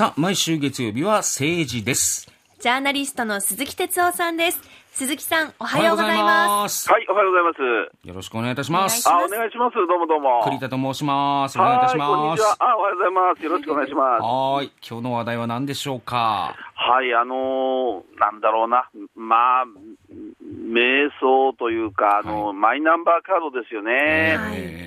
さあ、毎週月曜日は政治です。ジャーナリストの鈴木哲夫さんです。鈴木さん、おはようございます。す。はい、おはようございます。よろしくお願いいたします。あ、お願いします。どうもどうも。栗田と申します。お願いいたしはい、こんます。にちは。あ、おはようございます。よろしくお願いします。はーい。今日の話題は何でしょうか？はい、あのーなんだろうな。まあ、瞑想というか、あの、はマイナンバーカードですよね。はいえ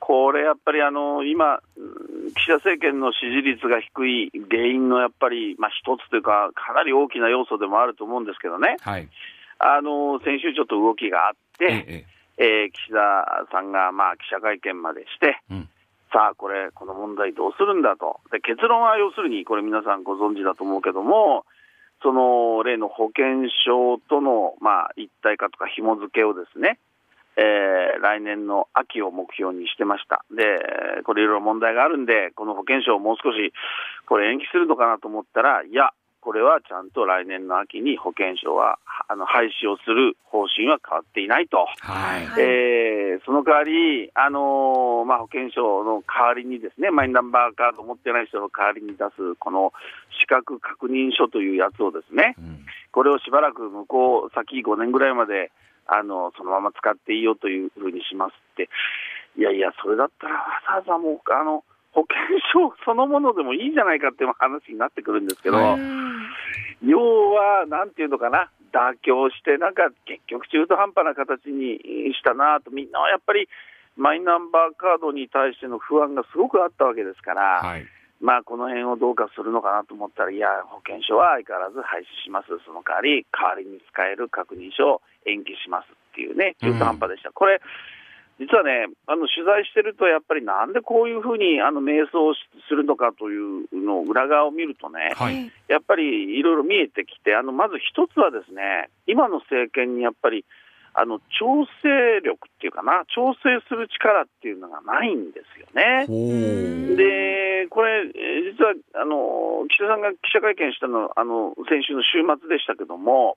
これやっぱりあの、今、うん岸田政権の支持率が低い原因のやっぱり、まあ一つというか、かなり大きな要素でもあると思うんですけどね。ーはい。あの、先週ちょっと動きがあって、ええー岸田さんがまあ記者会見までして、えうん。さあ、これ、この問題どうするんだと。で、結論は要するに、これ皆さんご存知だと思うけども、その例の保険証との、まあ、一体化とか紐付けをですね、えー来年の秋を目標にしてました。で、これいろいろ問題があるんで、この保険証をもう少し、これ延期するのかなと思ったら、いや、これはちゃんと来年の秋に保険証は、あの、廃止をする方針は変わっていないと。はい。はいえーその代わり、あのーまあ、保険証の代わりにですね、マイナンバーカードを持ってない人の代わりに出す、この資格確認書というやつをですね、うんこれをしばらく向こう先5年ぐらいまで、あの、そのまま使っていいよというふうにしますって。いやいや、それだったらわざわざもう、あの、保険証そのものでもいいじゃないかっていう話になってくるんですけど、要は、なんていうのかな、妥協して、なんか結局中途半端な形にしたなと、みんなはやっぱりマイナンバーカードに対しての不安がすごくあったわけですから、はい。まあこの辺をどうかするのかなと思ったら、いや、保険証は相変わらず廃止します、その代わり、代わりに使える確認書を延期しますっていうね、中途半端でした。これ実はね、あの取材してると、やっぱりなんでこういうふうにあの迷走するのかというのを裏側を見るとね、はい。やっぱりいろいろ見えてきて、あのまず一つはですね、今の政権にやっぱりあの調整力っていうかな、調整する力っていうのがないんですよね。で、これ、えー実はあの岸田さんが記者会見したのあの先週の週末でしたけども、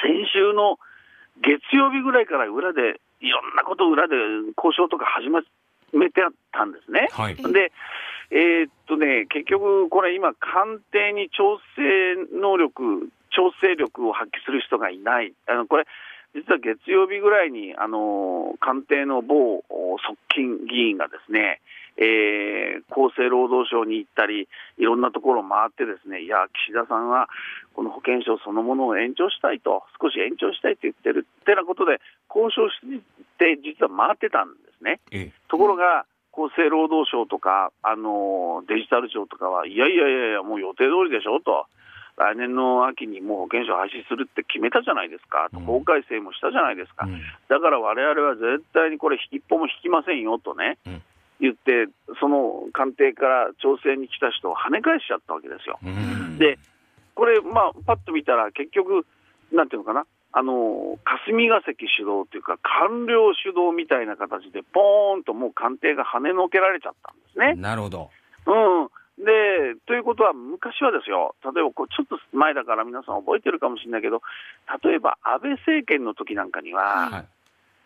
先週の月曜日ぐらいから裏で、いろんなことを裏で交渉とか始めてあったんですね。はい。で、えーっとね、結局、これ今、官邸に調整能力、調整力を発揮する人がいない。あの、これ、実は月曜日ぐらいに、あの、官邸の某側近議員がですね、えー厚生労働省に行ったり、いろんなところを回ってですね、いや、岸田さんはこの保険証そのものを延長したいと、少し延長したいと言ってるってなことで、交渉して、実は回ってたんですね。ええ。ところが、厚生労働省とか、あのデジタル庁とかは、いやいやいやいや、もう予定通りでしょと、来年の秋にもう保険証廃止するって決めたじゃないですか、とうん。法改正もしたじゃないですか、うん。だから我々は絶対にこれ、一歩も引きませんよとね、うん言って、その官邸から調整に来た人を跳ね返しちゃったわけですよ。うんで、これ、まあ、パッと見たら、結局、なんていうのかな、あの霞が関主導というか、官僚主導みたいな形で、ポーンともう官邸が跳ねのけられちゃったんですね。なるほど。うん、でということは、昔はですよ、例えばこうちょっと前だから皆さん覚えてるかもしれないけど、例えば安倍政権の時なんかには、はい。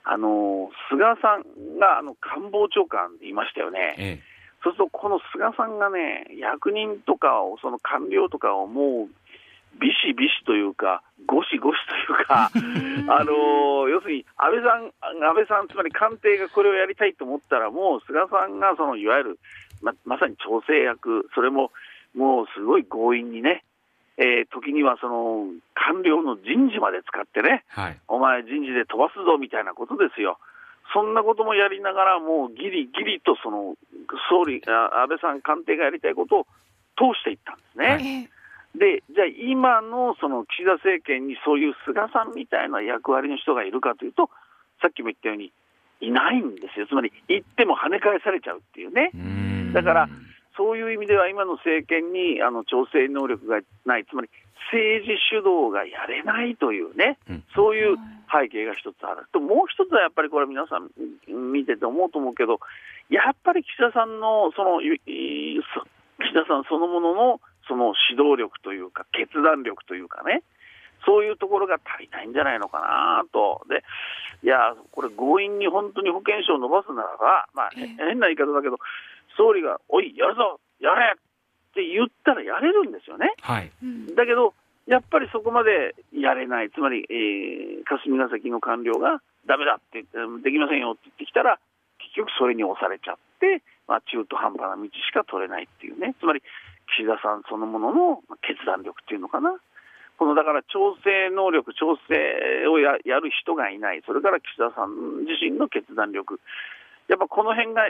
あの菅さんがあの官房長官でいましたよね。えそうすると、この菅さんがね、役人とかを、その官僚とかをもう、ビシビシというか、ゴシゴシというか、あのー要するに安倍さん、安倍さん、つまり官邸がこれをやりたいと思ったら、もう菅さんがそのいわゆるままさに調整役、それももうすごい強引にね、えー時にはその官僚の人事まで使ってね、え。はい。お前、人事で飛ばすぞみたいなことですよ。そんなこともやりながら、もうギリギリとその総理、あ安倍さん官邸がやりたいことを通していったんですね。はいえで、じゃあ今のその岸田政権にそういう菅さんみたいな役割の人がいるかというと、さっきも言ったように、いないんですよ。つまり、行っても跳ね返されちゃうっていうね。うんだから、そういう意味では今の政権にあの調整能力がない、つまり政治主導がやれないというね、うんそういう背景が一つある。ともう一つはやっぱりこれ皆さん見てて思うと思うけど、やっぱり岸田さんのその岸田さんそのもののその指導力というか決断力というかね、そういうところが足りないんじゃないのかなと。で、いや、これ強引に本当に保険証を伸ばすならば、まあ、ええ変な言い方だけど、総理が、おい、やるぞ、やれっって言ったらやれるんですよね。はい。うんだけど、やっぱりそこまでやれない、つまり、えー霞が関の官僚がダメだってできませんよって言ってきたら、結局それに押されちゃって、まあ、中途半端な道しか取れないっていうね、つまり岸田さんそのもののまあ決断力っていうのかな。このだから調整能力、調整をややる人がいない、それから岸田さん自身の決断力、やっぱこの辺が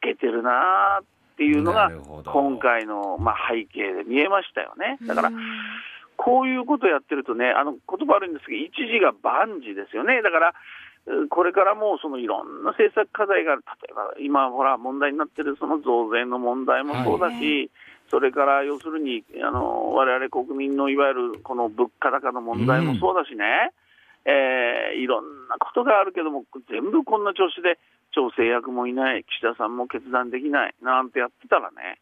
欠けてるなーっていうのが今回の、まあ、背景で見えましたよね。だからう、んこういうことをやってるとね、あの言葉悪いんですけど、一時が万事ですよね。だから、うこれからもうそのいろんな政策課題が例えば今、ほら、問題になってるその増税の問題もそうだし、それから要するに、あの我々国民のいわゆるこの物価高の問題もそうだしね、えーいろんなことがあるけども、全部こんな調子で、調整役もいない、岸田さんも決断できない。なんてやってたらね、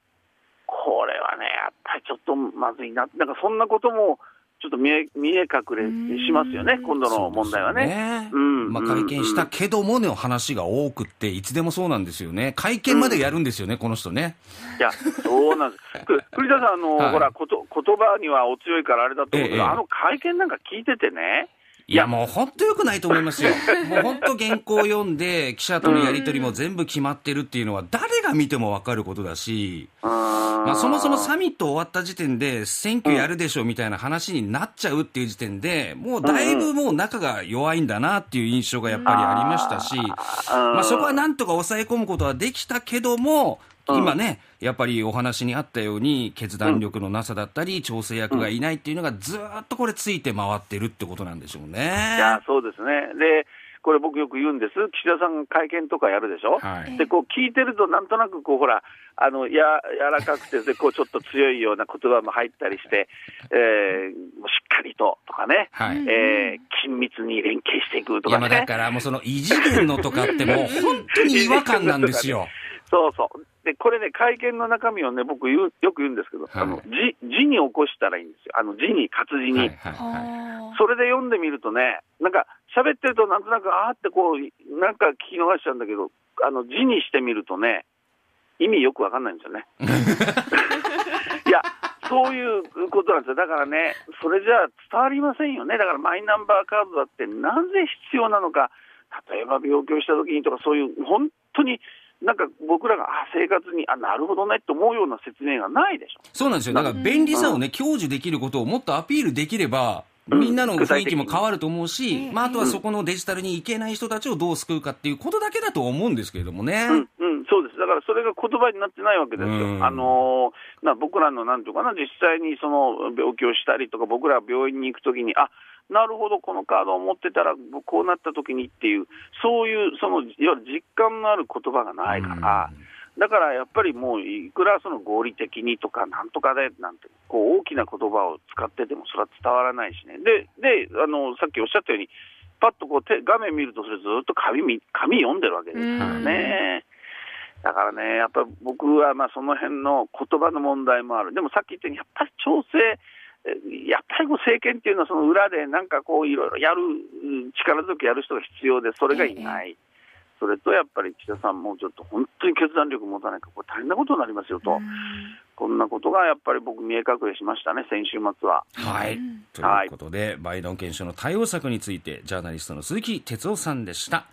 これはね、やっぱりちょっとまずいな、なんかそんなこともちょっと見え見え隠れしますよね、うん。今度の問題はね。まあ、会見したけどもの話が多くって、いつでもそうなんですよね。会見までやるんですよね、この人ね。いや、そうなんです。く栗田さん、あの、はい。ほらこと、言葉にはお強いからあれだと思うけど、ええ。あの会見なんか聞いててね、いや、もう本当良くないと思いますよ。もう本当原稿を読んで、記者とのやり取りも全部決まってるっていうのは、誰が見てもわかることだし、ままあ、そもそもサミット終わった時点で、選挙やるでしょみたいな話になっちゃうっていう時点で、もうだいぶもう仲が弱いんだなっていう印象がやっぱりありましたし、まあ、そこはなんとか抑え込むことはできたけども、うん。今ね、やっぱりお話にあったように、決断力のなさだったり、調整役がいないっていうのが、ずーっとこれ、ついて回ってるってことなんでしょうね。いや、そうですね。で、これ僕よく言うんです。岸田さんが会見とかやるでしょ？はいで、こう聞いてると、なんとなくこう、ほら、あの、や、柔らかくて、で、こう、ちょっと強いような言葉も入ったりして、えー、しっかりと、とかね。はい。うんえー、緊密に連携していくといや、かね。まあだから、もうその異次元のとかってもう本当に違和感なんですよ。そうそう。で、これね、会見の中身をね、僕言う、よく言うんですけど、はいあの、字、字に起こしたらいいんですよ。あの、字に、活字に。はいはいはい。はそれで読んでみるとね、なんか、喋ってるとなんとなく、あーってこう、なんか聞き逃しちゃうんだけど、あの、字にしてみるとね、意味よくわかんないんですよね。いや、そういうことなんですよ。だからね、それじゃあ伝わりませんよね。だからマイナンバーカードだってなぜ必要なのか、例えば病気をした時にとか、そういう本当になんか僕らがあ生活に、あ、なるほどねって思うような説明がないでしょ。そうなんですよ。だから便利さをね、享受できることをもっとアピールできれば、みんなの雰囲気も変わると思うし、うんまあ、あとはそこのデジタルに行けない人たちをどう救うかっていうことだけだと思うんですけれどもね。うん、うん、そうです。だからそれが言葉になってないわけですよ。うんあのーな僕らのなんていうかな、実際にその病気をしたりとか、僕らが病院に行くときに、あなるほど、このカードを持ってたら、こうなったときにっていう、そういう、その、いわゆる実感のある言葉がないから、だからやっぱりもう、いくらその合理的にとか、なんとかでなんて、こう大きな言葉を使ってても、それは伝わらないしね。で、であのさっきおっしゃったように、パッとこう手画面見ると、それずっと紙見紙読んでるわけですからね。だからね、やっぱり僕はまあその辺の言葉の問題もある。でもさっき言ったように、やっぱり調整、えやっぱりこう政権っていうのはその裏でなんかこういろいろやる、うん力強くやる人が必要で、それがいない。それとやっぱり岸田さんもちょっと本当に決断力持たないと、これ大変なことになりますよと。こんなことがやっぱり僕見え隠れしましたね、先週末は。はい。うんということで、バイデン憲章の対応策について、ジャーナリストの鈴木哲夫さんでした。